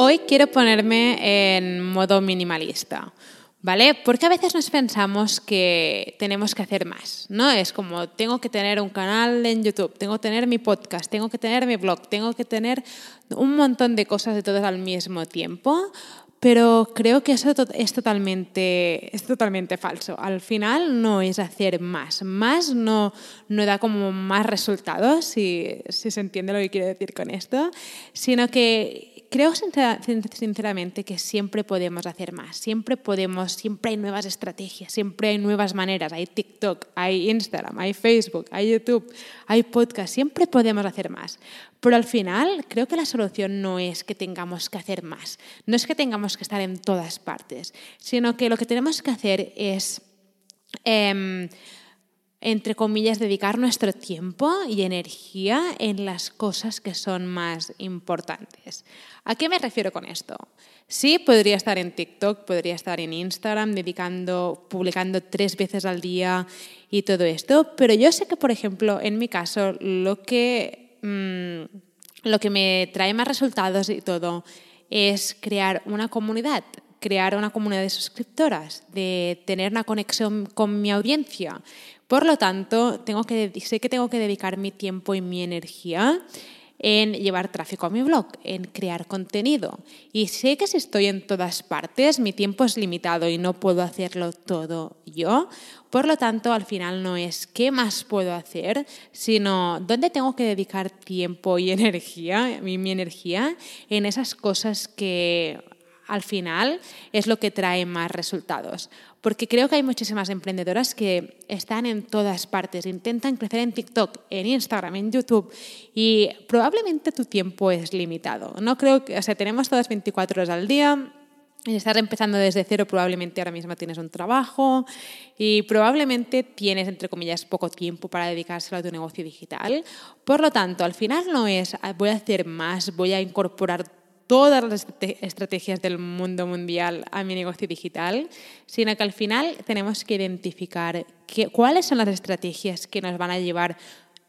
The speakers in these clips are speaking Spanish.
Hoy quiero ponerme en modo minimalista, ¿vale? Porque a veces nos pensamos que tenemos que hacer más, ¿no? Es como, tengo que tener un canal en YouTube, tengo que tener mi podcast, tengo que tener mi blog, tengo que tener un montón de cosas de todas al mismo tiempo, pero creo que eso es totalmente, es totalmente falso. Al final no es hacer más. Más no, no da como más resultados, si, si se entiende lo que quiero decir con esto, sino que creo sinceramente que siempre podemos hacer más, siempre podemos, siempre hay nuevas estrategias, siempre hay nuevas maneras, hay TikTok, hay Instagram, hay Facebook, hay YouTube, hay podcast, siempre podemos hacer más. Pero al final creo que la solución no es que tengamos que hacer más, no es que tengamos que estar en todas partes, sino que lo que tenemos que hacer es... Em, entre comillas, dedicar nuestro tiempo y energía en las cosas que son más importantes. ¿A qué me refiero con esto? Sí, podría estar en TikTok, podría estar en Instagram, dedicando, publicando tres veces al día y todo esto, pero yo sé que, por ejemplo, en mi caso, lo que, mm, lo que me trae más resultados y todo es crear una comunidad, crear una comunidad de suscriptoras, de tener una conexión con mi audiencia. Por lo tanto, sé que tengo que dedicar mi tiempo y mi energía en llevar tráfico a mi blog, en crear contenido. Y sé que si estoy en todas partes, mi tiempo es limitado y no puedo hacerlo todo yo. Por lo tanto, al final no es qué más puedo hacer, sino dónde tengo que dedicar tiempo y energía, mi, mi energía, en esas cosas que al final es lo que trae más resultados. Porque creo que hay muchísimas emprendedoras que están en todas partes, intentan crecer en TikTok, en Instagram, en YouTube y probablemente tu tiempo es limitado. No creo que, o sea, tenemos todas 24 horas al día, estás empezando desde cero, probablemente ahora mismo tienes un trabajo y probablemente tienes, entre comillas, poco tiempo para dedicárselo a tu negocio digital. Por lo tanto, al final no es ah, voy a hacer más, voy a incorporar todas las estrategias del mundo mundial a mi negocio digital, sino que al final tenemos que identificar cuáles son las estrategias que nos van a llevar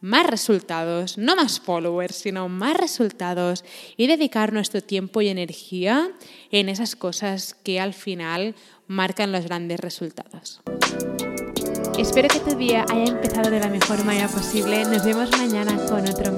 más resultados, no más followers, sino más resultados y dedicar nuestro tiempo y energía en esas cosas que al final marcan los grandes resultados. Espero que tu día haya empezado de la mejor manera posible. Nos vemos mañana con otro